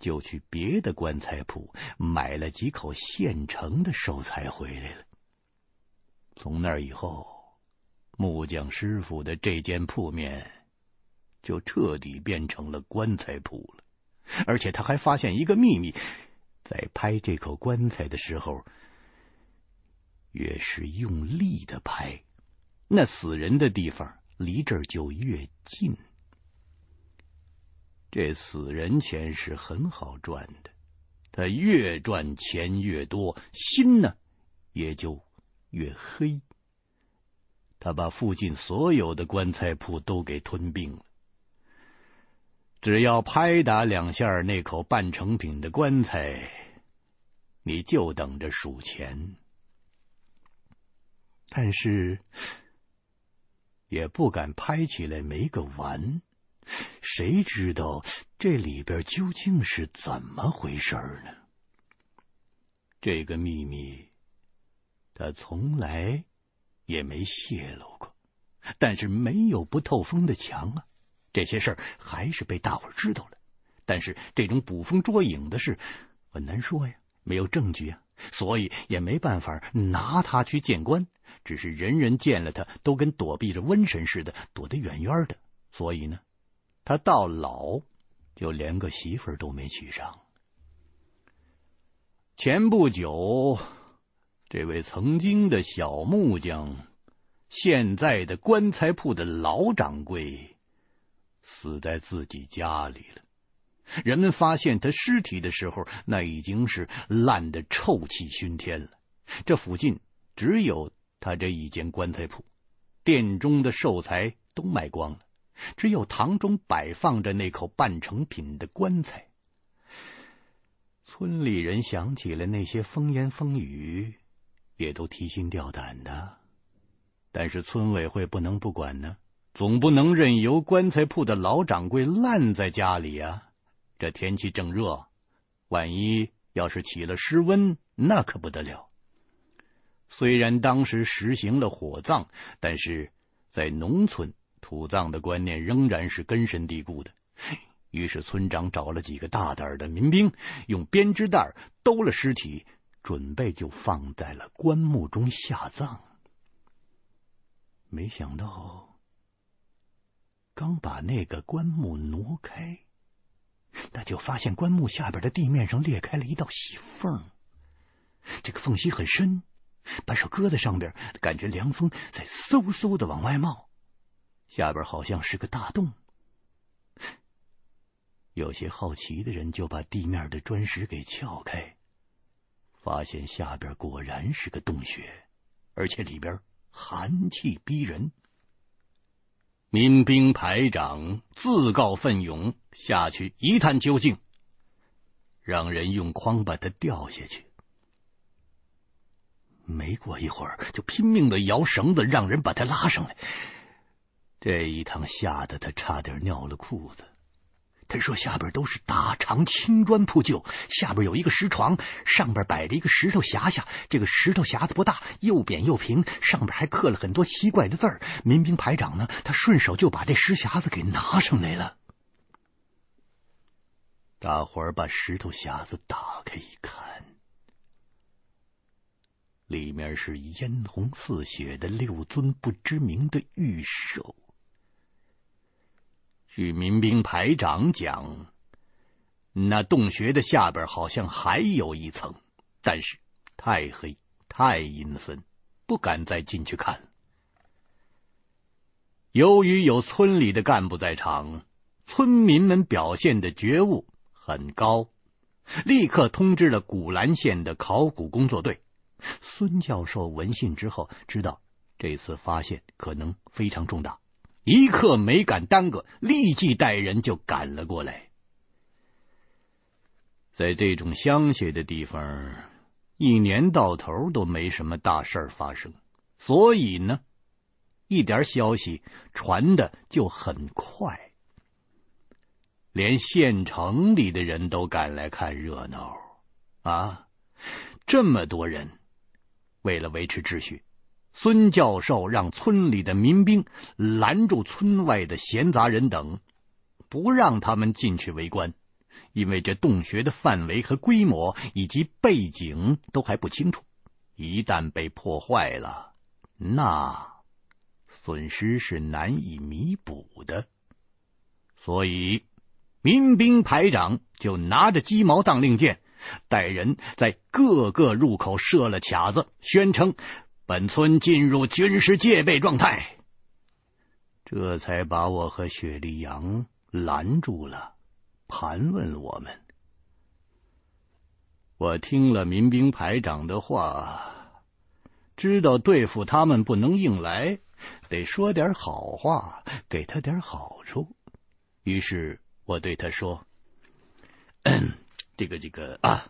就去别的棺材铺买了几口现成的寿材回来了。从那以后，木匠师傅的这间铺面就彻底变成了棺材铺了。而且他还发现一个秘密：在拍这口棺材的时候，越是用力的拍，那死人的地方离这儿就越近。这死人钱是很好赚的，他越赚钱越多，心呢也就。越黑，他把附近所有的棺材铺都给吞并了。只要拍打两下那口半成品的棺材，你就等着数钱。但是也不敢拍起来没个完，谁知道这里边究竟是怎么回事呢？这个秘密他从来也没泄露过。但是没有不透风的墙啊，这些事儿还是被大伙知道了。但是这种捕风捉影的事很难说呀，没有证据啊，所以也没办法拿他去见官。只是人人见了他都跟躲避着瘟神似的，躲得远远的。所以呢，他到老就连个媳妇儿都没娶上。前不久，这位曾经的小木匠。现在的棺材铺的老掌柜死在自己家里了。人们发现他尸体的时候，那已经是烂得臭气熏天了。这附近只有他这一间棺材铺，店中的寿材都卖光了，只有堂中摆放着那口半成品的棺材。村里人想起了那些风言风语，也都提心吊胆的。但是村委会不能不管呢，总不能任由棺材铺的老掌柜烂在家里啊！这天气正热，万一要是起了湿温，那可不得了。虽然当时实行了火葬，但是在农村土葬的观念仍然是根深蒂固的。于是村长找了几个大胆的民兵，用编织袋兜了尸体，准备就放在了棺木中下葬。没想到，刚把那个棺木挪开，那就发现棺木下边的地面上裂开了一道细缝。这个缝隙很深，把手搁在上边，感觉凉风在嗖嗖的往外冒。下边好像是个大洞。有些好奇的人就把地面的砖石给撬开，发现下边果然是个洞穴，而且里边。寒气逼人，民兵排长自告奋勇下去一探究竟，让人用筐把他吊下去。没过一会儿，就拼命的摇绳子，让人把他拉上来。这一趟吓得他差点尿了裤子。他说：“下边都是大长青砖铺就，下边有一个石床，上边摆着一个石头匣匣。这个石头匣子不大，又扁又平，上边还刻了很多奇怪的字儿。民兵排长呢，他顺手就把这石匣子给拿上来了。大伙儿把石头匣子打开一看，里面是嫣红似血的六尊不知名的玉兽。”据民兵排长讲，那洞穴的下边好像还有一层，但是太黑太阴森，不敢再进去看。由于有村里的干部在场，村民们表现的觉悟很高，立刻通知了古兰县的考古工作队。孙教授闻信之后，知道这次发现可能非常重大。一刻没敢耽搁，立即带人就赶了过来。在这种乡下的地方，一年到头都没什么大事发生，所以呢，一点消息传的就很快，连县城里的人都赶来看热闹啊！这么多人，为了维持秩序。孙教授让村里的民兵拦住村外的闲杂人等，不让他们进去围观，因为这洞穴的范围和规模以及背景都还不清楚。一旦被破坏了，那损失是难以弥补的。所以，民兵排长就拿着鸡毛当令箭，带人在各个入口设了卡子，宣称。本村进入军事戒备状态，这才把我和雪莉杨拦住了，盘问我们。我听了民兵排长的话，知道对付他们不能硬来，得说点好话，给他点好处。于是我对他说：“嗯，这个这个啊，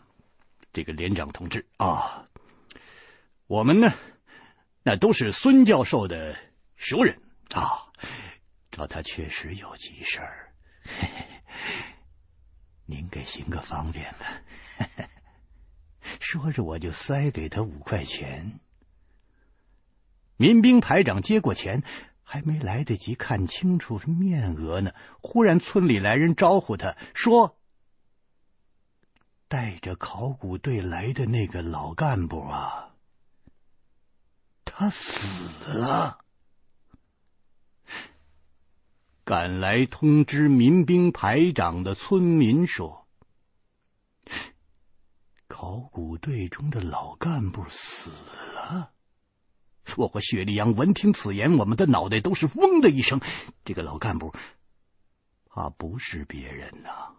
这个连长同志啊，我们呢？”那都是孙教授的熟人啊，找他确实有急事儿，您给行个方便吧。说着，我就塞给他五块钱。民兵排长接过钱，还没来得及看清楚面额呢，忽然村里来人招呼他说：“带着考古队来的那个老干部啊，他死了。”赶来通知民兵排长的村民说：“考古队中的老干部死了。”我和雪莉杨闻听此言，我们的脑袋都是嗡的一声。这个老干部，他不是别人呐，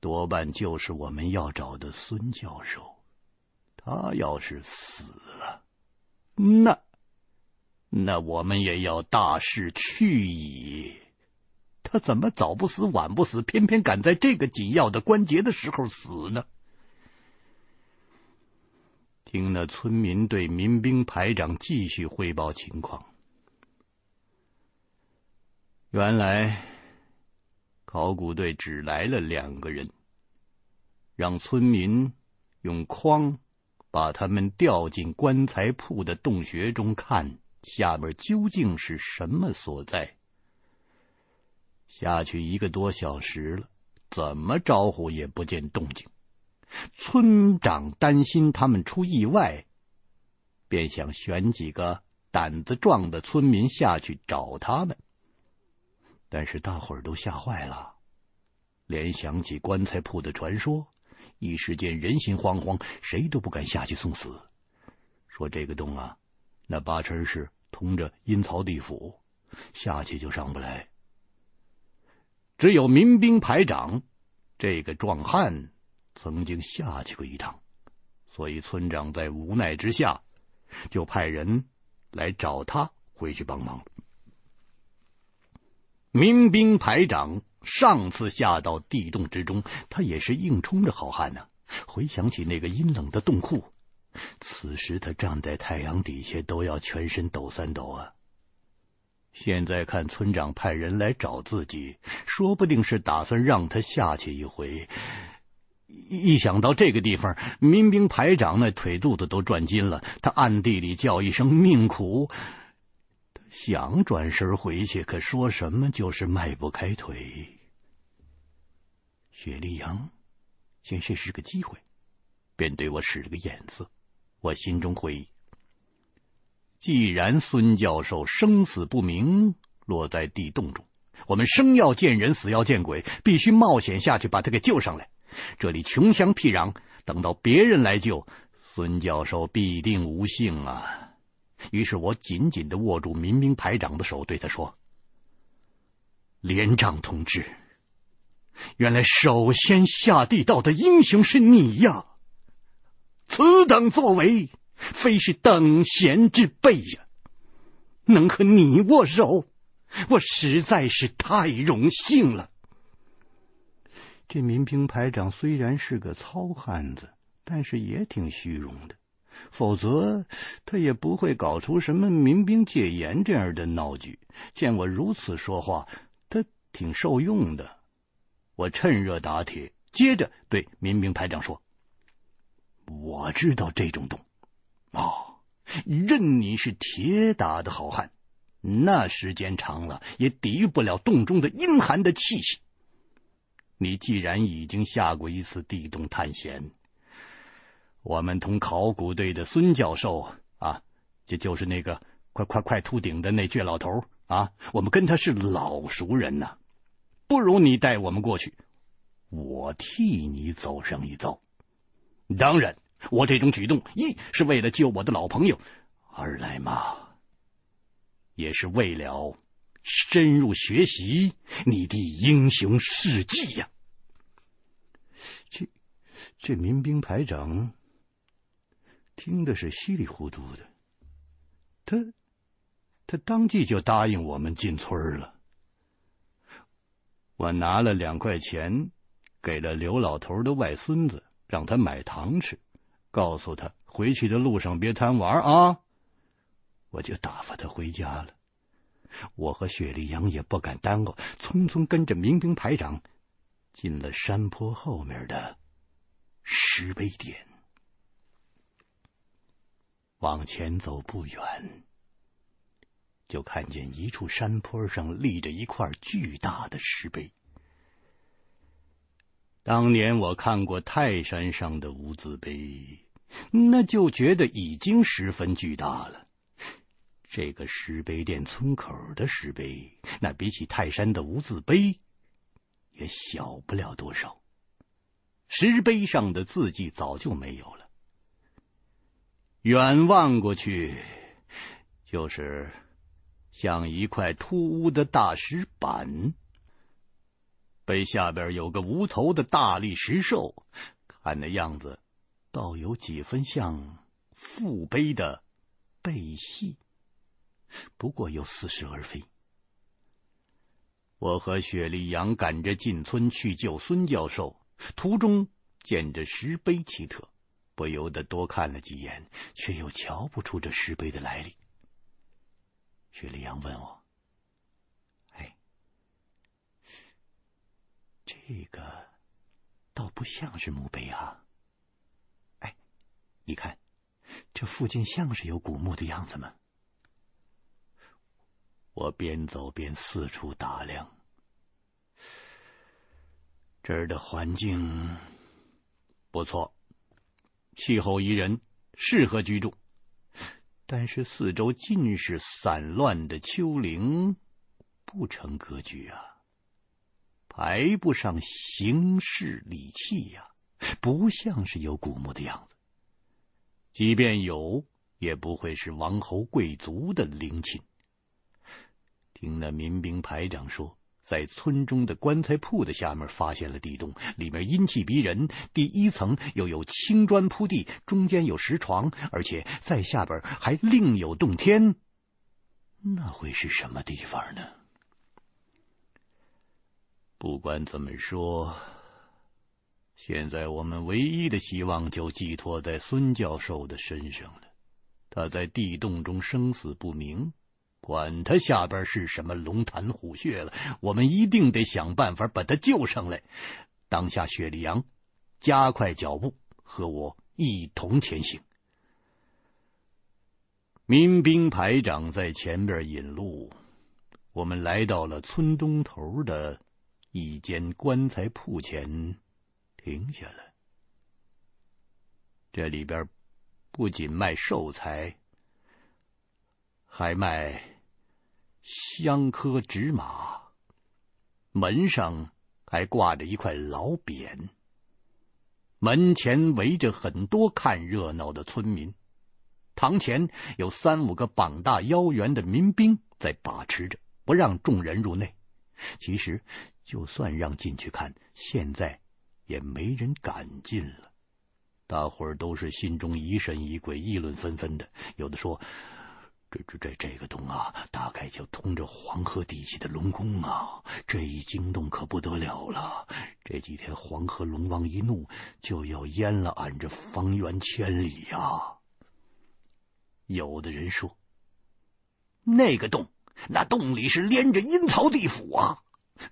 多半就是我们要找的孙教授。他要是死了，那那我们也要大势去矣。他怎么早不死晚不死，偏偏赶在这个紧要的关节的时候死呢？听那村民对民兵排长继续汇报情况，原来考古队只来了两个人，让村民用筐把他们吊进棺材铺的洞穴中，看下面究竟是什么所在。下去一个多小时了，怎么招呼也不见动静。村长担心他们出意外，便想选几个胆子壮的村民下去找他们。但是大伙儿都吓坏了，联想起棺材铺的传说，一时间人心惶惶，谁都不敢下去送死。说这个洞啊，那八成是通着阴曹地府，下去就上不来。只有民兵排长这个壮汉曾经下去过一趟，所以村长在无奈之下就派人来找他回去帮忙。民兵排长上次下到地洞之中，他也是硬冲着好汉呢、回想起那个阴冷的洞窟，此时他站在太阳底下都要全身抖三抖啊。现在看村长派人来找自己，说不定是打算让他下去一回。一想到这个地方，民兵排长那腿肚子都转筋了。他暗地里叫一声命苦。想转身回去，可说什么就是迈不开腿。雪莉杨见这是个机会，便对我使了个眼色。我心中会意。既然孙教授生死不明，落在地洞中，我们生要见人，死要见鬼，必须冒险下去把他给救上来。这里穷乡僻壤，等到别人来救，孙教授必定无幸啊！于是我紧紧的握住民兵排长的手，对他说：“连长同志，原来首先下地道的英雄是你呀！此等作为。”非是等闲之辈呀！能和你握手，我实在是太荣幸了。这民兵排长虽然是个糙汉子，但是也挺虚荣的，否则他也不会搞出什么民兵戒严这样的闹剧。见我如此说话，他挺受用的。我趁热打铁，接着对民兵排长说：“我知道这种洞。”哦，任你是铁打的好汉，那时间长了也抵御不了洞中的阴寒的气息。你既然已经下过一次地洞探险，我们同考古队的孙教授啊，这就是那个快快快秃顶的那倔老头啊，我们跟他是老熟人呐，不如你带我们过去，我替你走上一遭。当然。我这种举动，一是为了救我的老朋友，二来嘛，也是为了深入学习你的英雄事迹呀。这这民兵排长听的是稀里糊涂的，他他当即就答应我们进村了。我拿了两块钱给了刘老头的外孙子，让他买糖吃。告诉他回去的路上别贪玩啊！我就打发他回家了。我和雪莉杨也不敢耽误，匆匆跟着民兵排长进了山坡后面的石碑店。往前走不远，就看见一处山坡上立着一块巨大的石碑。当年我看过泰山上的无字碑，那就觉得已经十分巨大了。这个石碑店村口的石碑，那比起泰山的无字碑，也小不了多少。石碑上的字迹早就没有了，远望过去，就是像一块突兀的大石板。碑下边有个无头的大力石兽，看那样子，倒有几分像父碑的背戏，不过又似是而非。我和雪莉杨赶着进村去救孙教授，途中见着石碑奇特，不由得多看了几眼，却又瞧不出这石碑的来历。雪莉杨问我。哎这个倒不像是墓碑啊！哎，你看，这附近像是有古墓的样子吗？我边走边四处打量，这儿的环境不错，气候宜人，适合居住。但是四周尽是散乱的丘陵，不成格局啊！排不上形式礼器呀，不像是有古墓的样子。即便有，也不会是王侯贵族的陵寝。听那民兵排长说，在村中的棺材铺的下面发现了地洞，里面阴气逼人。第一层又有青砖铺地，中间有石床，而且在下边还另有洞天。那会是什么地方呢？不管怎么说，现在我们唯一的希望就寄托在孙教授的身上了。他在地洞中生死不明，管他下边是什么龙潭虎穴了，我们一定得想办法把他救上来。当下，雪莉杨加快脚步，和我一同前行。民兵排长在前边引路，我们来到了村东头的。一间棺材铺前停下来，这里边不仅卖寿材，还卖香科纸马，门上还挂着一块老匾。门前围着很多看热闹的村民，堂前有三五个膀大腰圆的民兵在把持着，不让众人入内。其实。就算让进去看，现在也没人敢进了。大伙儿都是心中疑神疑鬼，议论纷纷的。有的说：“这这这个洞啊，大概就通着黄河底下的龙宫啊！这一惊动可不得了了。这几天黄河龙王一怒，就要淹了俺这方圆千里呀。”有的人说：“那个洞，那洞里是连着阴曹地府啊！”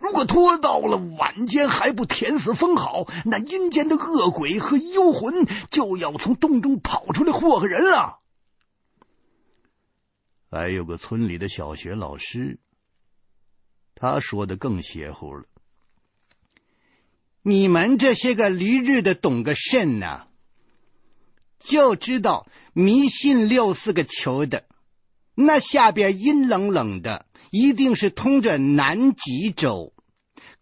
如果拖到了晚间还不填死封好，那阴间的恶鬼和幽魂就要从洞中跑出来祸害人了。还有个村里的小学老师，他说的更邪乎了：“你们这些个驴日的懂个甚呢？就知道迷信六四个球的。”那下边阴冷冷的，一定是通着南极洲。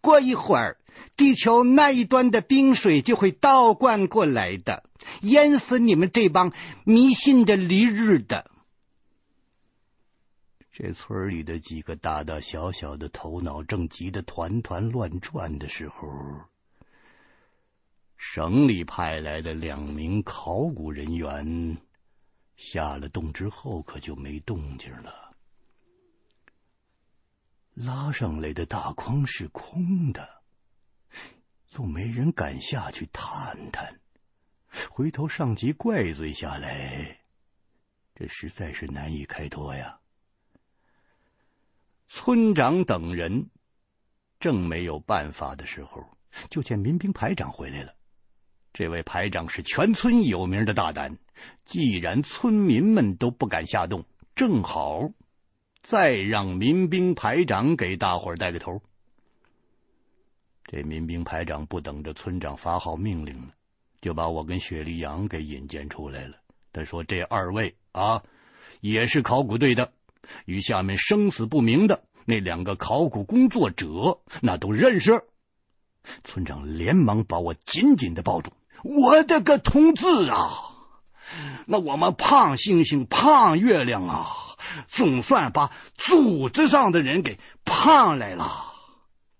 过一会儿，地球那一端的冰水就会倒灌过来的，淹死你们这帮迷信的驴日的。这村里的几个大大小小的头脑正急得团团乱转的时候，省里派来的两名考古人员。下了洞之后，可就没动静了。拉上来的大筐是空的，又没人敢下去探探。回头上级怪罪下来，这实在是难以开脱呀。村长等人正没有办法的时候，就见民兵排长回来了。这位排长是全村有名的大胆，既然村民们都不敢下动，正好再让民兵排长给大伙儿带个头。这民兵排长不等着村长发号命令呢，就把我跟雪莉杨给引荐出来了。他说：“这二位啊，也是考古队的，与下面生死不明的那两个考古工作者，那都认识。”村长连忙把我紧紧的抱住。我的个同志啊！那我们胖星星、胖月亮啊，总算把组织上的人给盼来了。